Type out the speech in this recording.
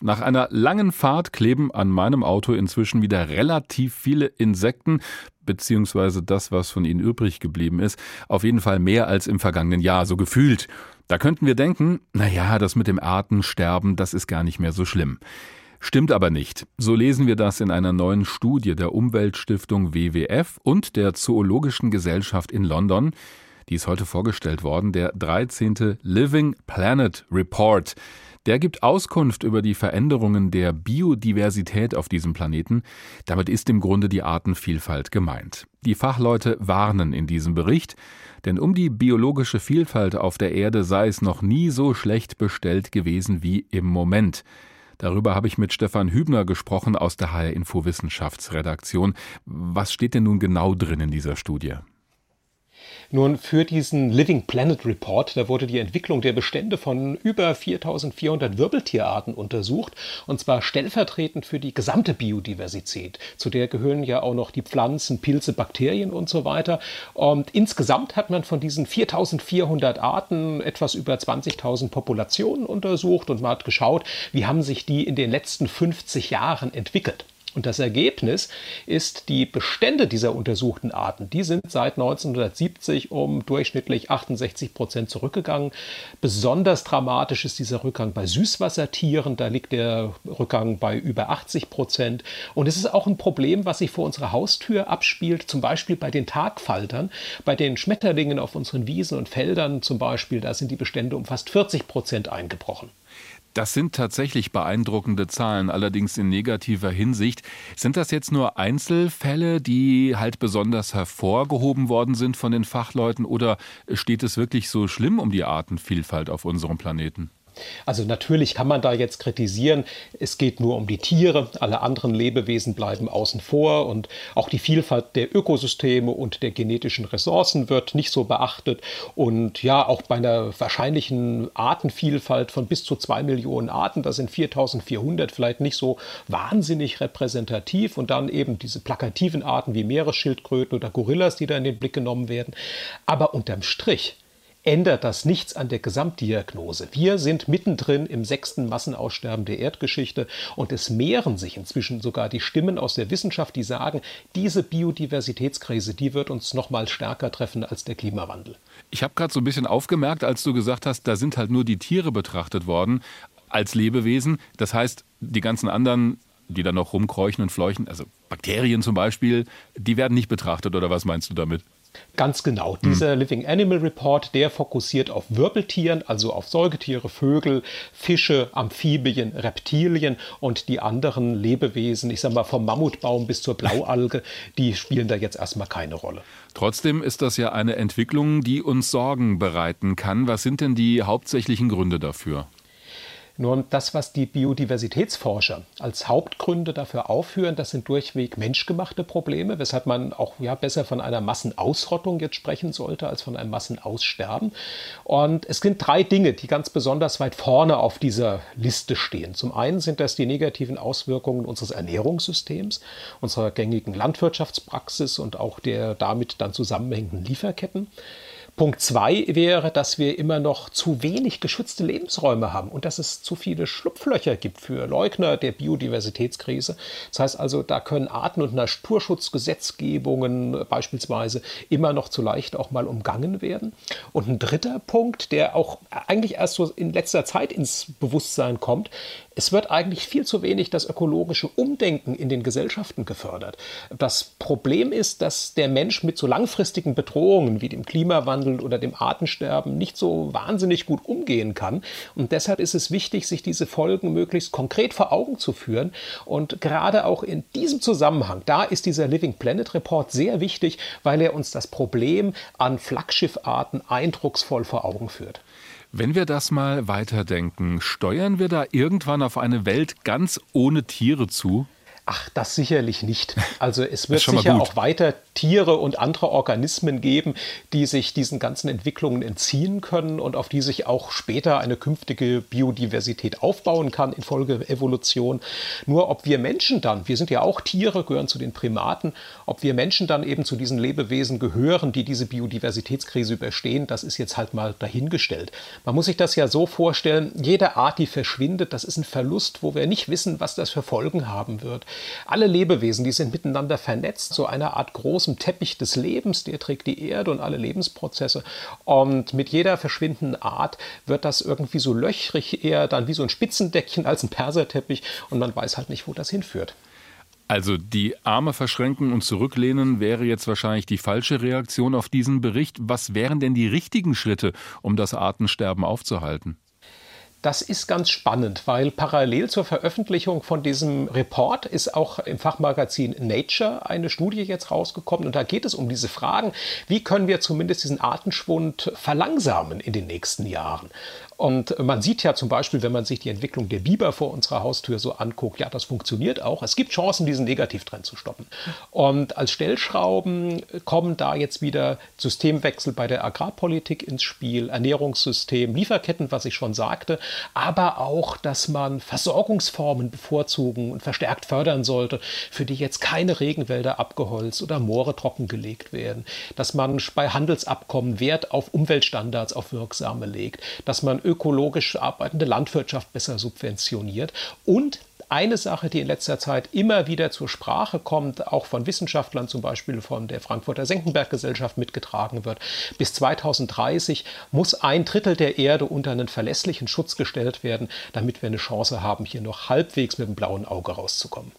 Nach einer langen Fahrt kleben an meinem Auto inzwischen wieder relativ viele Insekten, beziehungsweise das, was von ihnen übrig geblieben ist. Auf jeden Fall mehr als im vergangenen Jahr, so gefühlt. Da könnten wir denken, na ja, das mit dem Artensterben, das ist gar nicht mehr so schlimm. Stimmt aber nicht. So lesen wir das in einer neuen Studie der Umweltstiftung WWF und der Zoologischen Gesellschaft in London. Die ist heute vorgestellt worden, der 13. Living Planet Report. Der gibt Auskunft über die Veränderungen der Biodiversität auf diesem Planeten. Damit ist im Grunde die Artenvielfalt gemeint. Die Fachleute warnen in diesem Bericht, denn um die biologische Vielfalt auf der Erde sei es noch nie so schlecht bestellt gewesen wie im Moment. Darüber habe ich mit Stefan Hübner gesprochen aus der HR Info Wissenschaftsredaktion. Was steht denn nun genau drin in dieser Studie? Nun, für diesen Living Planet Report, da wurde die Entwicklung der Bestände von über 4400 Wirbeltierarten untersucht, und zwar stellvertretend für die gesamte Biodiversität. Zu der gehören ja auch noch die Pflanzen, Pilze, Bakterien und so weiter. Und insgesamt hat man von diesen 4400 Arten etwas über 20.000 Populationen untersucht und man hat geschaut, wie haben sich die in den letzten 50 Jahren entwickelt. Und das Ergebnis ist, die Bestände dieser untersuchten Arten, die sind seit 1970 um durchschnittlich 68 Prozent zurückgegangen. Besonders dramatisch ist dieser Rückgang bei Süßwassertieren. Da liegt der Rückgang bei über 80 Prozent. Und es ist auch ein Problem, was sich vor unserer Haustür abspielt, zum Beispiel bei den Tagfaltern, bei den Schmetterlingen auf unseren Wiesen und Feldern zum Beispiel. Da sind die Bestände um fast 40 Prozent eingebrochen. Das sind tatsächlich beeindruckende Zahlen, allerdings in negativer Hinsicht. Sind das jetzt nur Einzelfälle, die halt besonders hervorgehoben worden sind von den Fachleuten, oder steht es wirklich so schlimm um die Artenvielfalt auf unserem Planeten? Also natürlich kann man da jetzt kritisieren, es geht nur um die Tiere, alle anderen Lebewesen bleiben außen vor und auch die Vielfalt der Ökosysteme und der genetischen Ressourcen wird nicht so beachtet. Und ja, auch bei einer wahrscheinlichen Artenvielfalt von bis zu zwei Millionen Arten, das sind 4400 vielleicht nicht so wahnsinnig repräsentativ und dann eben diese plakativen Arten wie Meeresschildkröten oder Gorillas, die da in den Blick genommen werden. Aber unterm Strich ändert das nichts an der Gesamtdiagnose. Wir sind mittendrin im sechsten Massenaussterben der Erdgeschichte und es mehren sich inzwischen sogar die Stimmen aus der Wissenschaft, die sagen, diese Biodiversitätskrise, die wird uns noch mal stärker treffen als der Klimawandel. Ich habe gerade so ein bisschen aufgemerkt, als du gesagt hast, da sind halt nur die Tiere betrachtet worden als Lebewesen. Das heißt, die ganzen anderen die dann noch rumkräuchen und fleuchen, also Bakterien zum Beispiel, die werden nicht betrachtet oder was meinst du damit? Ganz genau. Hm. Dieser Living Animal Report, der fokussiert auf Wirbeltieren, also auf Säugetiere, Vögel, Fische, Amphibien, Reptilien und die anderen Lebewesen, ich sage mal vom Mammutbaum bis zur Blaualge, die spielen da jetzt erstmal keine Rolle. Trotzdem ist das ja eine Entwicklung, die uns Sorgen bereiten kann. Was sind denn die hauptsächlichen Gründe dafür? Nur das, was die Biodiversitätsforscher als Hauptgründe dafür aufführen, das sind durchweg menschgemachte Probleme, weshalb man auch ja, besser von einer Massenausrottung jetzt sprechen sollte als von einem Massenaussterben. Und es sind drei Dinge, die ganz besonders weit vorne auf dieser Liste stehen. Zum einen sind das die negativen Auswirkungen unseres Ernährungssystems, unserer gängigen Landwirtschaftspraxis und auch der damit dann zusammenhängenden Lieferketten. Punkt zwei wäre, dass wir immer noch zu wenig geschützte Lebensräume haben und dass es zu viele Schlupflöcher gibt für Leugner der Biodiversitätskrise. Das heißt also, da können Arten- und Naturschutzgesetzgebungen beispielsweise immer noch zu leicht auch mal umgangen werden. Und ein dritter Punkt, der auch eigentlich erst so in letzter Zeit ins Bewusstsein kommt, es wird eigentlich viel zu wenig das ökologische Umdenken in den Gesellschaften gefördert. Das Problem ist, dass der Mensch mit so langfristigen Bedrohungen wie dem Klimawandel oder dem Artensterben nicht so wahnsinnig gut umgehen kann. Und deshalb ist es wichtig, sich diese Folgen möglichst konkret vor Augen zu führen. Und gerade auch in diesem Zusammenhang, da ist dieser Living Planet Report sehr wichtig, weil er uns das Problem an Flaggschiffarten eindrucksvoll vor Augen führt. Wenn wir das mal weiterdenken, steuern wir da irgendwann auf eine Welt ganz ohne Tiere zu? Ach, das sicherlich nicht. Also es wird sicher auch weiter Tiere und andere Organismen geben, die sich diesen ganzen Entwicklungen entziehen können und auf die sich auch später eine künftige Biodiversität aufbauen kann infolge Evolution. Nur ob wir Menschen dann, wir sind ja auch Tiere, gehören zu den Primaten, ob wir Menschen dann eben zu diesen Lebewesen gehören, die diese Biodiversitätskrise überstehen, das ist jetzt halt mal dahingestellt. Man muss sich das ja so vorstellen, jede Art, die verschwindet, das ist ein Verlust, wo wir nicht wissen, was das für Folgen haben wird. Alle Lebewesen, die sind miteinander vernetzt, so einer Art großem Teppich des Lebens, der trägt die Erde und alle Lebensprozesse. Und mit jeder verschwindenden Art wird das irgendwie so löchrig, eher dann wie so ein Spitzendeckchen als ein Perserteppich und man weiß halt nicht, wo das hinführt. Also die Arme verschränken und zurücklehnen wäre jetzt wahrscheinlich die falsche Reaktion auf diesen Bericht. Was wären denn die richtigen Schritte, um das Artensterben aufzuhalten? Das ist ganz spannend, weil parallel zur Veröffentlichung von diesem Report ist auch im Fachmagazin Nature eine Studie jetzt rausgekommen und da geht es um diese Fragen, wie können wir zumindest diesen Artenschwund verlangsamen in den nächsten Jahren. Und man sieht ja zum Beispiel, wenn man sich die Entwicklung der Biber vor unserer Haustür so anguckt, ja, das funktioniert auch. Es gibt Chancen, diesen Negativtrend zu stoppen. Und als Stellschrauben kommen da jetzt wieder Systemwechsel bei der Agrarpolitik ins Spiel, Ernährungssystem, Lieferketten, was ich schon sagte, aber auch, dass man Versorgungsformen bevorzugen und verstärkt fördern sollte, für die jetzt keine Regenwälder abgeholzt oder Moore trockengelegt werden, dass man bei Handelsabkommen Wert auf Umweltstandards, auf wirksame legt, dass man ökologisch arbeitende Landwirtschaft besser subventioniert und eine Sache, die in letzter Zeit immer wieder zur Sprache kommt, auch von Wissenschaftlern, zum Beispiel von der Frankfurter Senckenberg-Gesellschaft mitgetragen wird. Bis 2030 muss ein Drittel der Erde unter einen verlässlichen Schutz gestellt werden, damit wir eine Chance haben, hier noch halbwegs mit dem blauen Auge rauszukommen.